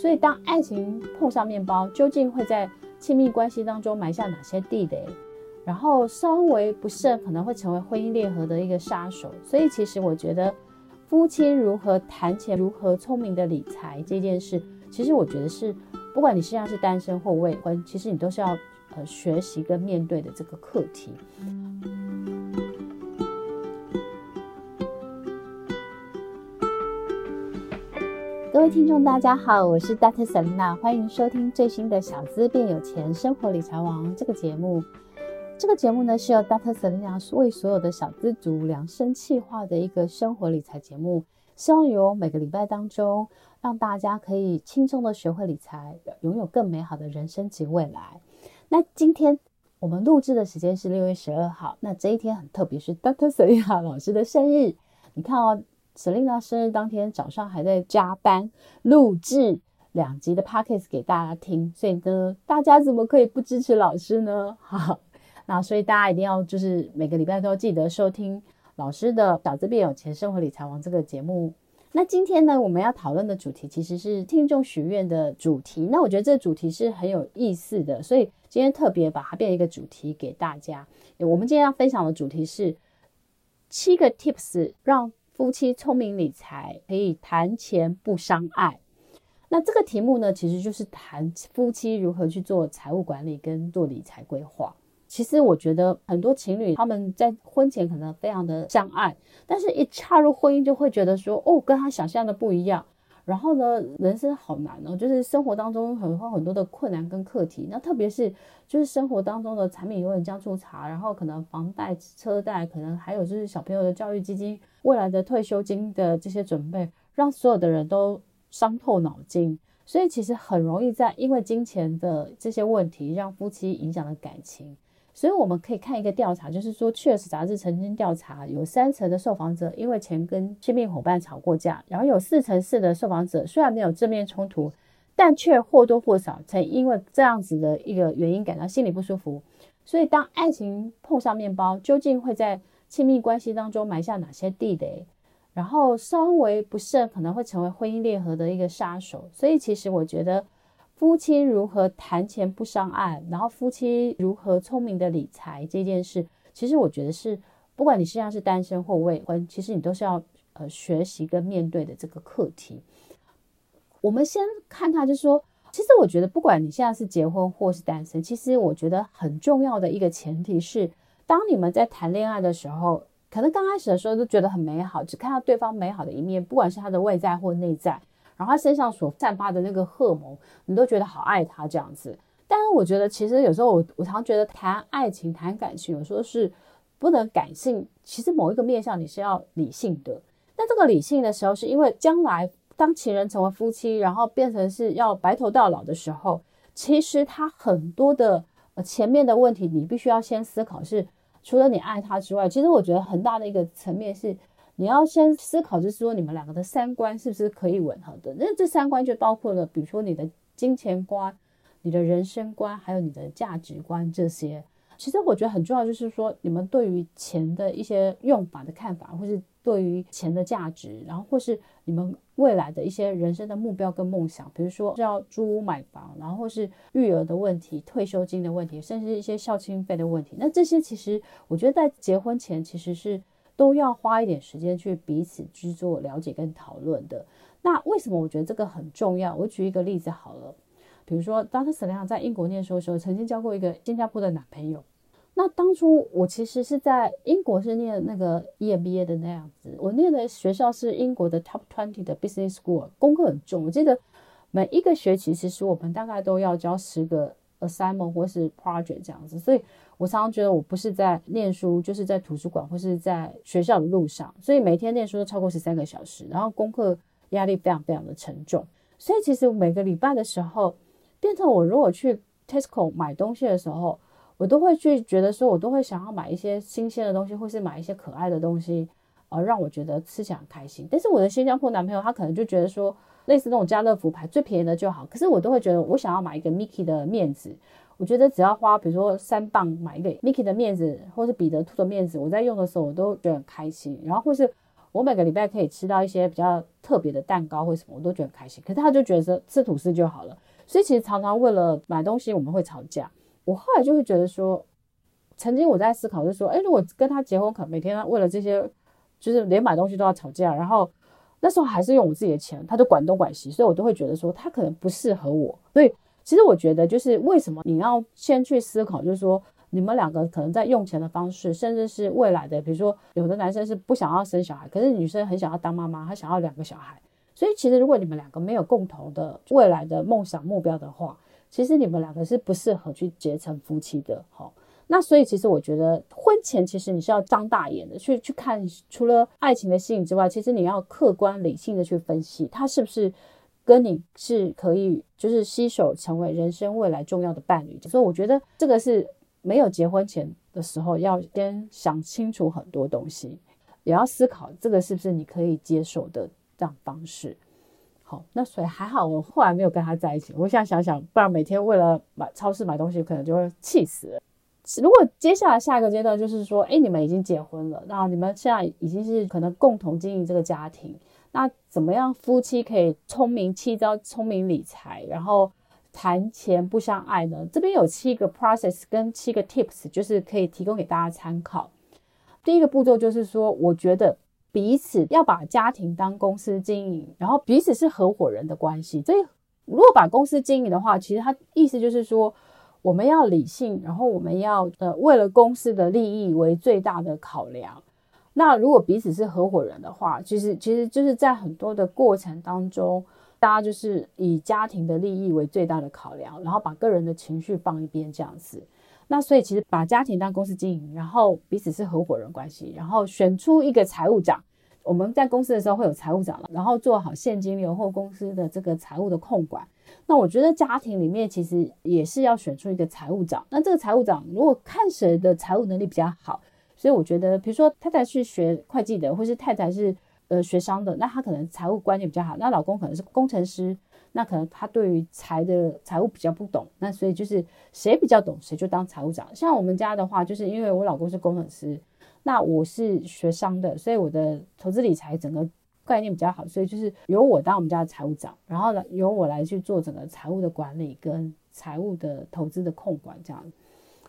所以当爱情碰上面包，究竟会在亲密关系当中埋下哪些地雷？然后稍微不慎，可能会成为婚姻裂合的一个杀手。所以其实我觉得，夫妻如何谈钱，如何聪明的理财这件事，其实我觉得是，不管你现在是单身或未婚，其实你都是要呃学习跟面对的这个课题。各位听众，大家好，我是 Dr. Selina，欢迎收听最新的《小资变有钱，生活理财王》这个节目。这个节目呢，是由 Dr. Selina 为所有的小资族量身企划的一个生活理财节目，希望由每个礼拜当中，让大家可以轻松的学会理财，拥有更美好的人生及未来。那今天我们录制的时间是六月十二号，那这一天很特别，是 Dr. Selina 老师的生日。你看哦 Selina 生日当天早上还在加班录制两集的 Podcast 给大家听，所以呢，大家怎么可以不支持老师呢？哈。那所以大家一定要就是每个礼拜都要记得收听老师的《小资变有钱，生活理财王》这个节目。那今天呢，我们要讨论的主题其实是听众许愿的主题。那我觉得这主题是很有意思的，所以今天特别把它变一个主题给大家。我们今天要分享的主题是七个 tips 让夫妻聪明理财，可以谈钱不伤爱。那这个题目呢，其实就是谈夫妻如何去做财务管理跟做理财规划。其实我觉得很多情侣他们在婚前可能非常的相爱，但是一踏入婚姻就会觉得说，哦，跟他想象的不一样。然后呢，人生好难哦，就是生活当中很多很多的困难跟课题。那特别是就是生活当中的柴米油盐酱醋茶，然后可能房贷、车贷，可能还有就是小朋友的教育基金、未来的退休金的这些准备，让所有的人都伤透脑筋。所以其实很容易在因为金钱的这些问题，让夫妻影响了感情。所以我们可以看一个调查，就是说《确实》杂志曾经调查，有三成的受访者因为钱跟亲密伙伴吵过架，然后有四成四的受访者虽然没有正面冲突，但却或多或少曾因为这样子的一个原因感到心里不舒服。所以当爱情碰上面包，究竟会在亲密关系当中埋下哪些地雷？然后稍微不慎，可能会成为婚姻裂合的一个杀手。所以其实我觉得。夫妻如何谈钱不伤爱，然后夫妻如何聪明的理财这件事，其实我觉得是，不管你现在是单身或未婚，其实你都是要呃学习跟面对的这个课题。我们先看他，就是说，其实我觉得不管你现在是结婚或是单身，其实我觉得很重要的一个前提是，当你们在谈恋爱的时候，可能刚开始的时候都觉得很美好，只看到对方美好的一面，不管是他的外在或内在。然后他身上所散发的那个荷尔蒙，你都觉得好爱他这样子。但是我觉得，其实有时候我我常觉得谈爱情、谈感情，有时候是不能感性。其实某一个面向你是要理性的。那这个理性的时候，是因为将来当情人成为夫妻，然后变成是要白头到老的时候，其实他很多的呃前面的问题，你必须要先思考是，除了你爱他之外，其实我觉得很大的一个层面是。你要先思考，就是说你们两个的三观是不是可以吻合的？那这三观就包括了，比如说你的金钱观、你的人生观，还有你的价值观这些。其实我觉得很重要，就是说你们对于钱的一些用法的看法，或是对于钱的价值，然后或是你们未来的一些人生的目标跟梦想，比如说要租屋买房，然后或是育儿的问题、退休金的问题，甚至一些孝亲费的问题。那这些其实我觉得在结婚前其实是。都要花一点时间去彼此去做了解跟讨论的。那为什么我觉得这个很重要？我举一个例子好了，比如说当时沈亮在英国念书的时候，曾经交过一个新加坡的男朋友。那当初我其实是在英国是念那个 EMBA 的那样子，我念的学校是英国的 Top Twenty 的 Business School，功课很重。我记得每一个学期其实我们大概都要交十个 assignment 或是 project 这样子，所以。我常常觉得我不是在念书，就是在图书馆或是在学校的路上，所以每天念书都超过十三个小时，然后功课压力非常非常的沉重。所以其实每个礼拜的时候，变成我如果去 Tesco 买东西的时候，我都会去觉得说，我都会想要买一些新鲜的东西，或是买一些可爱的东西，呃，让我觉得吃起来很开心。但是我的新加坡男朋友他可能就觉得说，类似那种家乐福牌最便宜的就好，可是我都会觉得我想要买一个 Mickey 的面子。我觉得只要花，比如说三磅买一个 Mickey 的面子，或是彼得兔的面子，我在用的时候我都觉得很开心。然后或是我每个礼拜可以吃到一些比较特别的蛋糕或什么，我都觉得很开心。可是他就觉得吃吐司就好了，所以其实常常为了买东西我们会吵架。我后来就会觉得说，曾经我在思考，就是说，诶，如果跟他结婚，可能每天为了这些，就是连买东西都要吵架，然后那时候还是用我自己的钱，他就管东管西，所以我都会觉得说他可能不适合我。所以其实我觉得，就是为什么你要先去思考，就是说。你们两个可能在用钱的方式，甚至是未来的，比如说有的男生是不想要生小孩，可是女生很想要当妈妈，她想要两个小孩。所以其实如果你们两个没有共同的未来的梦想目标的话，其实你们两个是不适合去结成夫妻的。好，那所以其实我觉得婚前其实你是要张大眼的去去看，除了爱情的吸引之外，其实你要客观理性的去分析他是不是跟你是可以就是携手成为人生未来重要的伴侣。所以我觉得这个是。没有结婚前的时候，要先想清楚很多东西，也要思考这个是不是你可以接受的这样方式。好，那所以还好，我后来没有跟他在一起。我现在想想，不然每天为了买超市买东西，可能就会气死了。如果接下来下一个阶段就是说，哎，你们已经结婚了，那你们现在已经是可能共同经营这个家庭，那怎么样夫妻可以聪明妻招、聪明理财，然后。谈钱不相爱呢？这边有七个 process 跟七个 tips，就是可以提供给大家参考。第一个步骤就是说，我觉得彼此要把家庭当公司经营，然后彼此是合伙人的关系。所以，如果把公司经营的话，其实它意思就是说，我们要理性，然后我们要呃为了公司的利益为最大的考量。那如果彼此是合伙人的话，其实其实就是在很多的过程当中。大家就是以家庭的利益为最大的考量，然后把个人的情绪放一边这样子。那所以其实把家庭当公司经营，然后彼此是合伙人关系，然后选出一个财务长。我们在公司的时候会有财务长了，然后做好现金流或公司的这个财务的控管。那我觉得家庭里面其实也是要选出一个财务长。那这个财务长如果看谁的财务能力比较好，所以我觉得比如说太太是学会计的，或是太太是。呃，学商的，那他可能财务观念比较好。那老公可能是工程师，那可能他对于财的财务比较不懂。那所以就是谁比较懂，谁就当财务长。像我们家的话，就是因为我老公是工程师，那我是学商的，所以我的投资理财整个概念比较好，所以就是由我当我们家的财务长，然后呢，由我来去做整个财务的管理跟财务的投资的控管这样。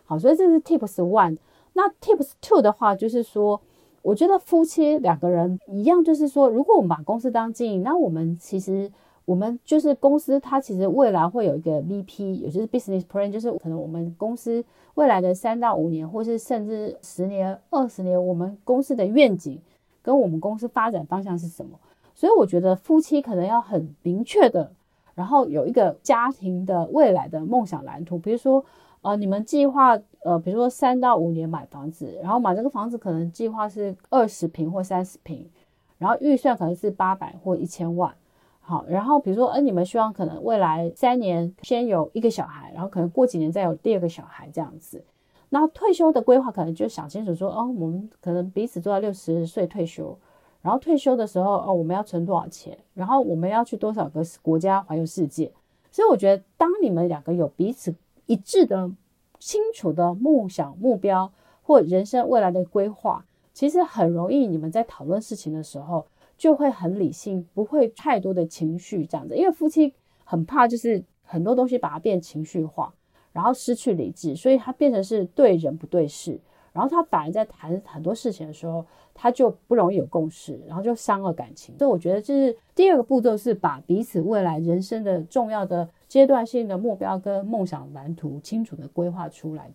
好，所以这是 Tips One。那 Tips Two 的话，就是说。我觉得夫妻两个人一样，就是说，如果我们把公司当经营，那我们其实我们就是公司，它其实未来会有一个 VP，也就是 Business Plan，就是可能我们公司未来的三到五年，或是甚至十年、二十年，我们公司的愿景跟我们公司发展方向是什么？所以我觉得夫妻可能要很明确的，然后有一个家庭的未来的梦想蓝图，比如说。呃，你们计划呃，比如说三到五年买房子，然后买这个房子可能计划是二十平或三十平，然后预算可能是八百或一千万。好，然后比如说，呃，你们希望可能未来三年先有一个小孩，然后可能过几年再有第二个小孩这样子。那退休的规划可能就想清楚说，哦，我们可能彼此做到六十岁退休，然后退休的时候，哦，我们要存多少钱，然后我们要去多少个国家环游世界。所以我觉得，当你们两个有彼此。一致的、清楚的梦想目标或人生未来的规划，其实很容易。你们在讨论事情的时候，就会很理性，不会太多的情绪这样子。因为夫妻很怕，就是很多东西把它变情绪化，然后失去理智，所以他变成是对人不对事。然后他反而在谈很多事情的时候，他就不容易有共识，然后就伤了感情。所以我觉得，这是第二个步骤是把彼此未来人生的重要的。阶段性的目标跟梦想蓝图清楚的规划出来。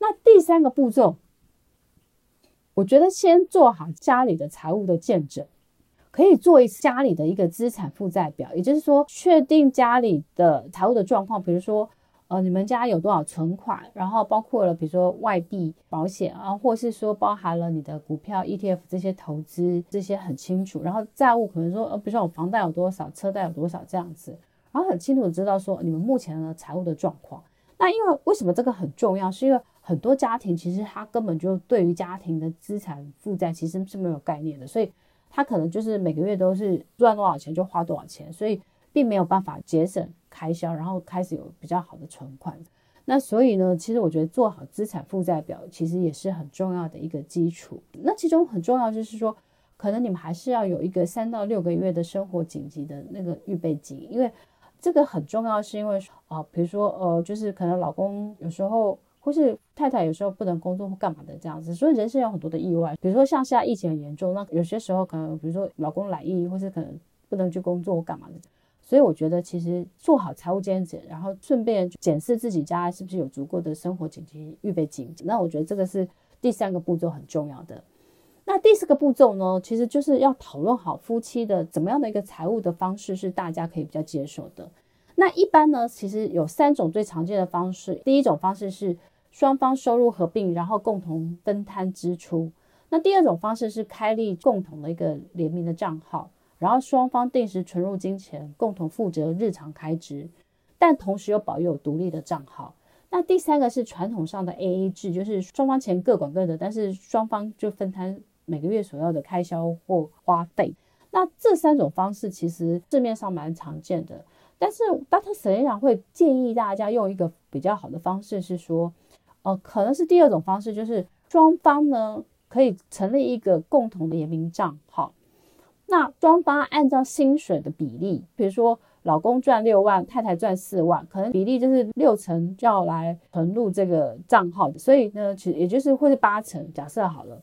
那第三个步骤，我觉得先做好家里的财务的见证，可以做一家里的一个资产负债表，也就是说，确定家里的财务的状况，比如说，呃，你们家有多少存款，然后包括了比如说外币保险啊，或是说包含了你的股票 ETF 这些投资这些很清楚，然后债务可能说，呃，比如说我房贷有多少，车贷有多少这样子。然后很清楚的知道说你们目前的财务的状况。那因为为什么这个很重要？是因为很多家庭其实他根本就对于家庭的资产负债其实是没有概念的，所以他可能就是每个月都是赚多少钱就花多少钱，所以并没有办法节省开销，然后开始有比较好的存款。那所以呢，其实我觉得做好资产负债表其实也是很重要的一个基础。那其中很重要就是说。可能你们还是要有一个三到六个月的生活紧急的那个预备金，因为这个很重要，是因为啊、比如说呃，就是可能老公有时候或是太太有时候不能工作或干嘛的这样子，所以人生有很多的意外，比如说像现在疫情很严重，那有些时候可能比如说老公来疫，或是可能不能去工作或干嘛的。所以我觉得，其实做好财务监检，然后顺便检视自己家是不是有足够的生活紧急预备金。那我觉得这个是第三个步骤很重要的。那第四个步骤呢，其实就是要讨论好夫妻的怎么样的一个财务的方式是大家可以比较接受的。那一般呢，其实有三种最常见的方式。第一种方式是双方收入合并，然后共同分摊支出。那第二种方式是开立共同的一个联名的账号。然后双方定时存入金钱，共同负责日常开支，但同时又保有独立的账号。那第三个是传统上的 AA 制，就是双方钱各管各的，但是双方就分摊每个月所要的开销或花费。那这三种方式其实市面上蛮常见的，但是 Dr. Selena 会建议大家用一个比较好的方式，是说，呃，可能是第二种方式，就是双方呢可以成立一个共同的联名账号。那双方按照薪水的比例，比如说老公赚六万，太太赚四万，可能比例就是六成就要来存入这个账号，所以呢，其实也就是会是八成。假设好了，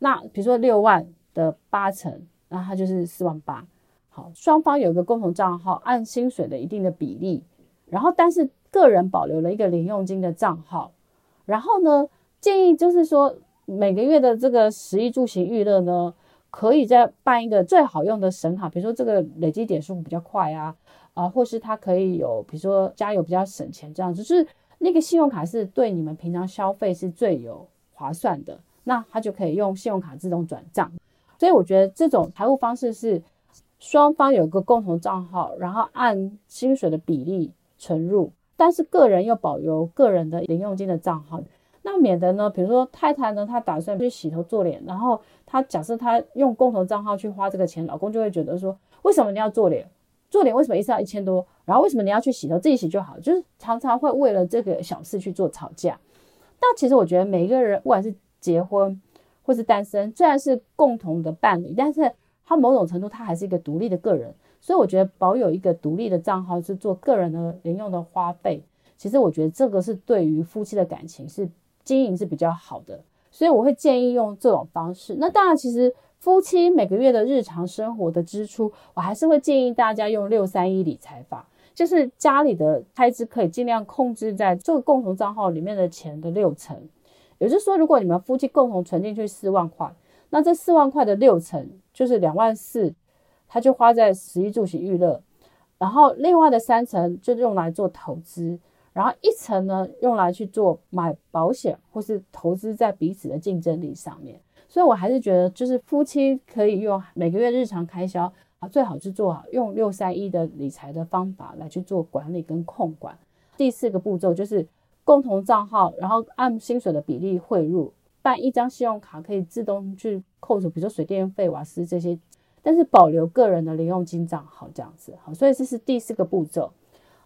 那比如说六万的八成，那它就是四万八。好，双方有一个共同账号，按薪水的一定的比例，然后但是个人保留了一个零用金的账号，然后呢，建议就是说每个月的这个食衣住行娱乐呢。可以再办一个最好用的神卡，比如说这个累积点数比较快啊，啊，或是它可以有，比如说加油比较省钱这样子，就是那个信用卡是对你们平常消费是最有划算的，那它就可以用信用卡自动转账。所以我觉得这种财务方式是双方有个共同账号，然后按薪水的比例存入，但是个人又保留个人的零用金的账号。那免得呢，比如说太太呢，她打算去洗头做脸，然后她假设她用共同账号去花这个钱，老公就会觉得说，为什么你要做脸？做脸为什么一次要一千多？然后为什么你要去洗头？自己洗就好，就是常常会为了这个小事去做吵架。但其实我觉得每一个人，不管是结婚或是单身，虽然是共同的伴侣，但是他某种程度他还是一个独立的个人，所以我觉得保有一个独立的账号是做个人的零用的花费。其实我觉得这个是对于夫妻的感情是。经营是比较好的，所以我会建议用这种方式。那当然，其实夫妻每个月的日常生活的支出，我还是会建议大家用六三一理财法，就是家里的开支可以尽量控制在这个共同账号里面的钱的六成。也就是说，如果你们夫妻共同存进去四万块，那这四万块的六成就是两万四，他就花在食衣住行娱乐，然后另外的三层就用来做投资。然后一层呢，用来去做买保险或是投资在彼此的竞争力上面，所以我还是觉得，就是夫妻可以用每个月日常开销啊，最好是做好用六三一的理财的方法来去做管理跟控管。第四个步骤就是共同账号，然后按薪水的比例汇入，办一张信用卡可以自动去扣除，比如说水电费、瓦斯这些，但是保留个人的零用金账号这样子。好，所以这是第四个步骤。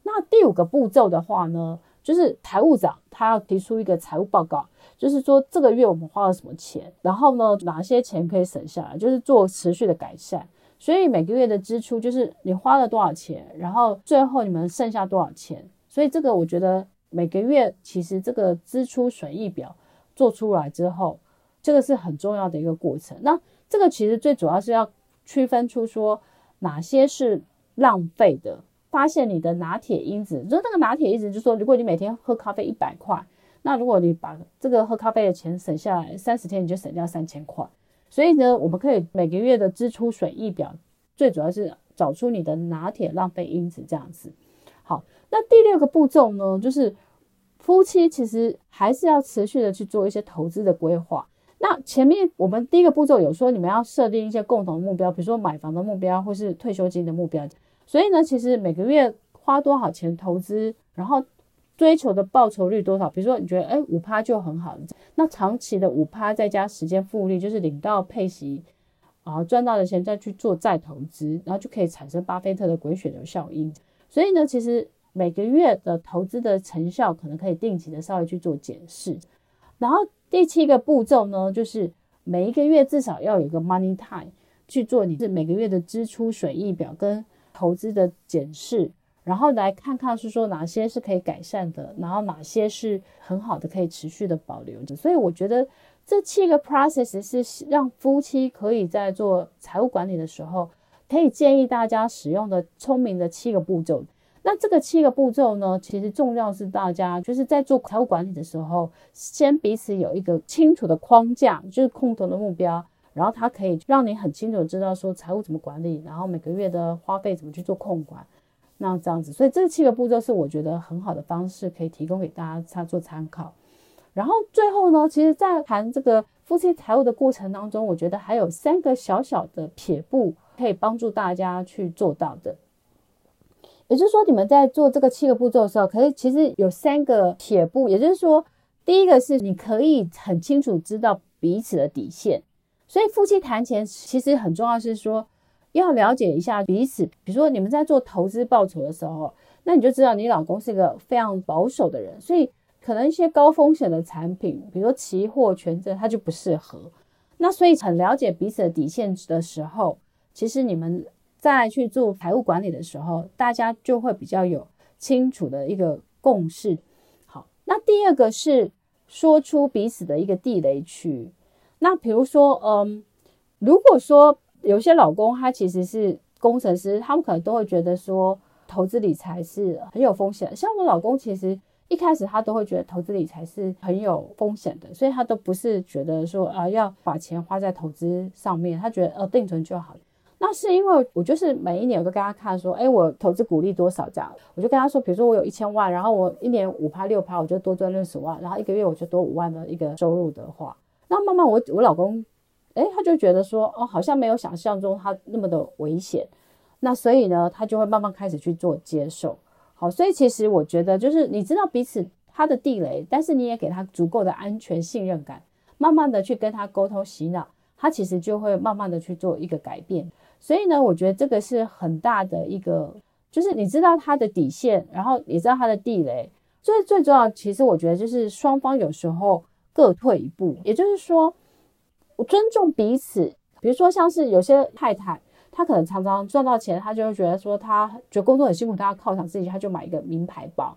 那第五个步骤的话呢，就是财务长他要提出一个财务报告，就是说这个月我们花了什么钱，然后呢哪些钱可以省下来，就是做持续的改善。所以每个月的支出就是你花了多少钱，然后最后你们剩下多少钱。所以这个我觉得每个月其实这个支出损益表做出来之后，这个是很重要的一个过程。那这个其实最主要是要区分出说哪些是浪费的。发现你的拿铁因子，就那个拿铁因子，就是说，如果你每天喝咖啡一百块，那如果你把这个喝咖啡的钱省下来，三十天你就省掉三千块。所以呢，我们可以每个月的支出损益表，最主要是找出你的拿铁浪费因子这样子。好，那第六个步骤呢，就是夫妻其实还是要持续的去做一些投资的规划。那前面我们第一个步骤有说，你们要设定一些共同的目标，比如说买房的目标，或是退休金的目标。所以呢，其实每个月花多少钱投资，然后追求的报酬率多少？比如说你觉得，哎，五趴就很好，那长期的五趴再加时间复利，就是领到配息，啊，赚到的钱再去做再投资，然后就可以产生巴菲特的滚雪球效应。所以呢，其实每个月的投资的成效，可能可以定期的稍微去做检视。然后第七个步骤呢，就是每一个月至少要有个 money time。去做你是每个月的支出损益表跟投资的检视，然后来看看是说哪些是可以改善的，然后哪些是很好的可以持续的保留着。所以我觉得这七个 process 是让夫妻可以在做财务管理的时候，可以建议大家使用的聪明的七个步骤。那这个七个步骤呢，其实重要是大家就是在做财务管理的时候，先彼此有一个清楚的框架，就是共同的目标，然后它可以让你很清楚知道说财务怎么管理，然后每个月的花费怎么去做控管，那这样子，所以这七个步骤是我觉得很好的方式，可以提供给大家他做参考。然后最后呢，其实，在谈这个夫妻财务的过程当中，我觉得还有三个小小的撇步可以帮助大家去做到的。也就是说，你们在做这个七个步骤的时候，可是其实有三个铁步。也就是说，第一个是你可以很清楚知道彼此的底线。所以夫妻谈钱其实很重要，是说要了解一下彼此。比如说你们在做投资报酬的时候，那你就知道你老公是一个非常保守的人，所以可能一些高风险的产品，比如说期货、权证，他就不适合。那所以很了解彼此的底线的时候，其实你们。在去做财务管理的时候，大家就会比较有清楚的一个共识。好，那第二个是说出彼此的一个地雷区。那比如说，嗯，如果说有些老公他其实是工程师，他们可能都会觉得说投资理财是很有风险。像我老公，其实一开始他都会觉得投资理财是很有风险的，所以他都不是觉得说啊要把钱花在投资上面，他觉得呃定存就好。那是因为我就是每一年我都跟他看说，哎，我投资股利多少这样，我就跟他说，比如说我有一千万，然后我一年五趴六趴，我就多赚六十万，然后一个月我就多五万的一个收入的话，那慢慢我我老公，哎，他就觉得说，哦，好像没有想象中他那么的危险，那所以呢，他就会慢慢开始去做接受。好，所以其实我觉得就是你知道彼此他的地雷，但是你也给他足够的安全信任感，慢慢的去跟他沟通洗脑，他其实就会慢慢的去做一个改变。所以呢，我觉得这个是很大的一个，就是你知道他的底线，然后也知道他的地雷。最最重要，其实我觉得就是双方有时候各退一步，也就是说，我尊重彼此。比如说，像是有些太太，她可能常常赚到钱，她就会觉得说，她觉得工作很辛苦，她要犒赏自己，她就买一个名牌包。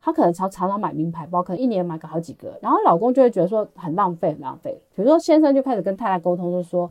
她可能常常常买名牌包，可能一年买个好几个，然后老公就会觉得说很浪费，很浪费。比如说，先生就开始跟太太沟通，就说。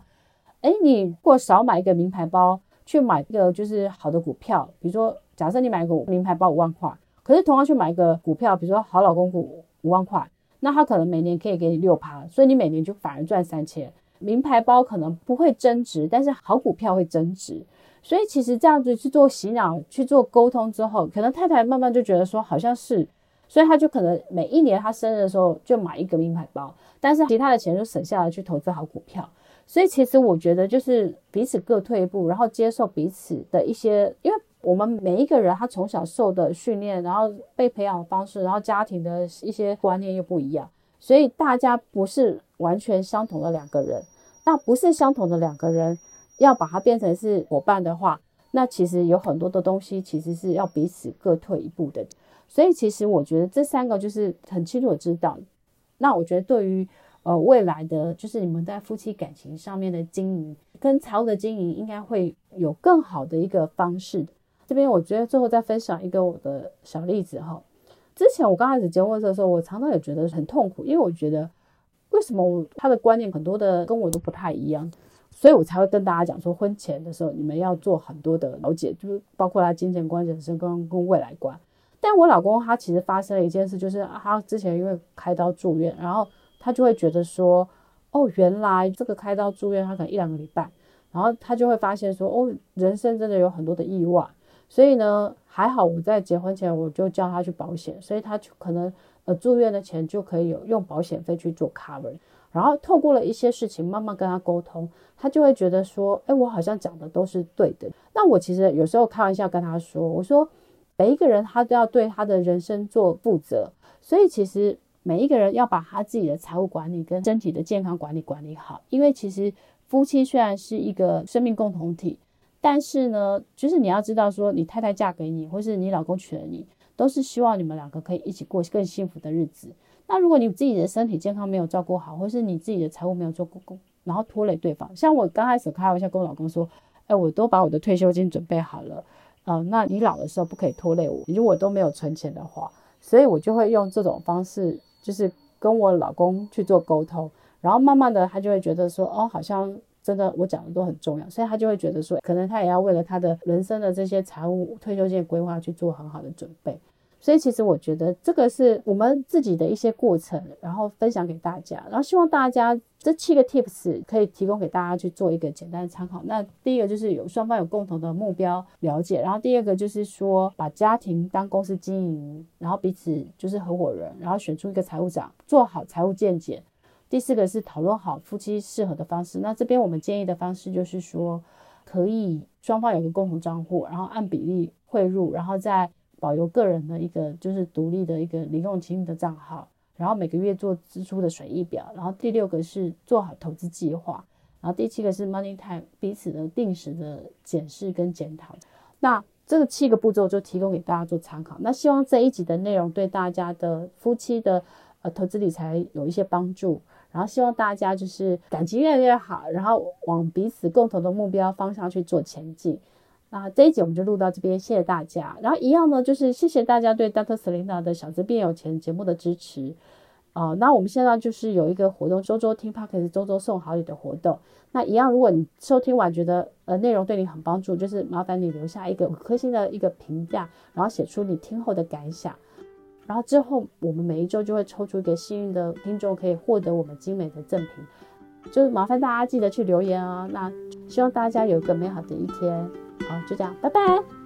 哎，你如果少买一个名牌包，去买一个就是好的股票，比如说，假设你买一个名牌包五万块，可是同样去买一个股票，比如说好老公股五万块，那他可能每年可以给你六趴，所以你每年就反而赚三千。名牌包可能不会增值，但是好股票会增值。所以其实这样子去做洗脑、去做沟通之后，可能太太慢慢就觉得说好像是，所以他就可能每一年他生日的时候就买一个名牌包，但是其他的钱就省下来去投资好股票。所以其实我觉得就是彼此各退一步，然后接受彼此的一些，因为我们每一个人他从小受的训练，然后被培养的方式，然后家庭的一些观念又不一样，所以大家不是完全相同的两个人。那不是相同的两个人，要把它变成是伙伴的话，那其实有很多的东西其实是要彼此各退一步的。所以其实我觉得这三个就是很清楚知道。那我觉得对于。呃，未来的就是你们在夫妻感情上面的经营跟财务的经营，应该会有更好的一个方式。这边我觉得最后再分享一个我的小例子哈。之前我刚开始结婚的时候，我常常也觉得很痛苦，因为我觉得为什么我他的观念很多的跟我都不太一样，所以我才会跟大家讲说，婚前的时候你们要做很多的了解，就是包括他金钱观、人生观跟未来观。但我老公他其实发生了一件事，就是他之前因为开刀住院，然后。他就会觉得说，哦，原来这个开刀住院，他可能一两个礼拜，然后他就会发现说，哦，人生真的有很多的意外，所以呢，还好我在结婚前我就叫他去保险，所以他就可能呃住院的钱就可以有用保险费去做 cover，然后透过了一些事情慢慢跟他沟通，他就会觉得说，哎，我好像讲的都是对的。那我其实有时候开玩笑跟他说，我说每一个人他都要对他的人生做负责，所以其实。每一个人要把他自己的财务管理跟身体的健康管理管理好，因为其实夫妻虽然是一个生命共同体，但是呢，就是你要知道说，你太太嫁给你，或是你老公娶了你，都是希望你们两个可以一起过更幸福的日子。那如果你自己的身体健康没有照顾好，或是你自己的财务没有做顾然后拖累对方。像我刚开始开玩笑跟我老公说，哎，我都把我的退休金准备好了，呃，那你老的时候不可以拖累我，如果都没有存钱的话，所以我就会用这种方式，就是跟我老公去做沟通，然后慢慢的他就会觉得说，哦，好像真的我讲的都很重要，所以他就会觉得说，可能他也要为了他的人生的这些财务退休金规划去做很好的准备。所以其实我觉得这个是我们自己的一些过程，然后分享给大家，然后希望大家这七个 tips 可以提供给大家去做一个简单的参考。那第一个就是有双方有共同的目标了解，然后第二个就是说把家庭当公司经营，然后彼此就是合伙人，然后选出一个财务长，做好财务见解。第四个是讨论好夫妻适合的方式。那这边我们建议的方式就是说，可以双方有个共同账户，然后按比例汇入，然后再。保留个人的一个就是独立的一个零用金的账号，然后每个月做支出的损益表，然后第六个是做好投资计划，然后第七个是 money time 彼此的定时的检视跟检讨。那这个七个步骤就提供给大家做参考。那希望这一集的内容对大家的夫妻的呃投资理财有一些帮助，然后希望大家就是感情越来越好，然后往彼此共同的目标方向去做前进。那这一集我们就录到这边，谢谢大家。然后一样呢，就是谢谢大家对 Dr. Selina 的小资变有钱节目的支持啊、那我们现在就是有一个活动，周周听 Podcast，周周送好礼的活动。那一样，如果你收听完觉得呃内容对你很帮助，就是麻烦你留下一个五颗星的一个评价，然后写出你听后的感想。然后之后我们每一周就会抽出一个幸运的听众，可以获得我们精美的赠品。就是麻烦大家记得去留言啊。那希望大家有一个美好的一天。好，就这样，拜拜。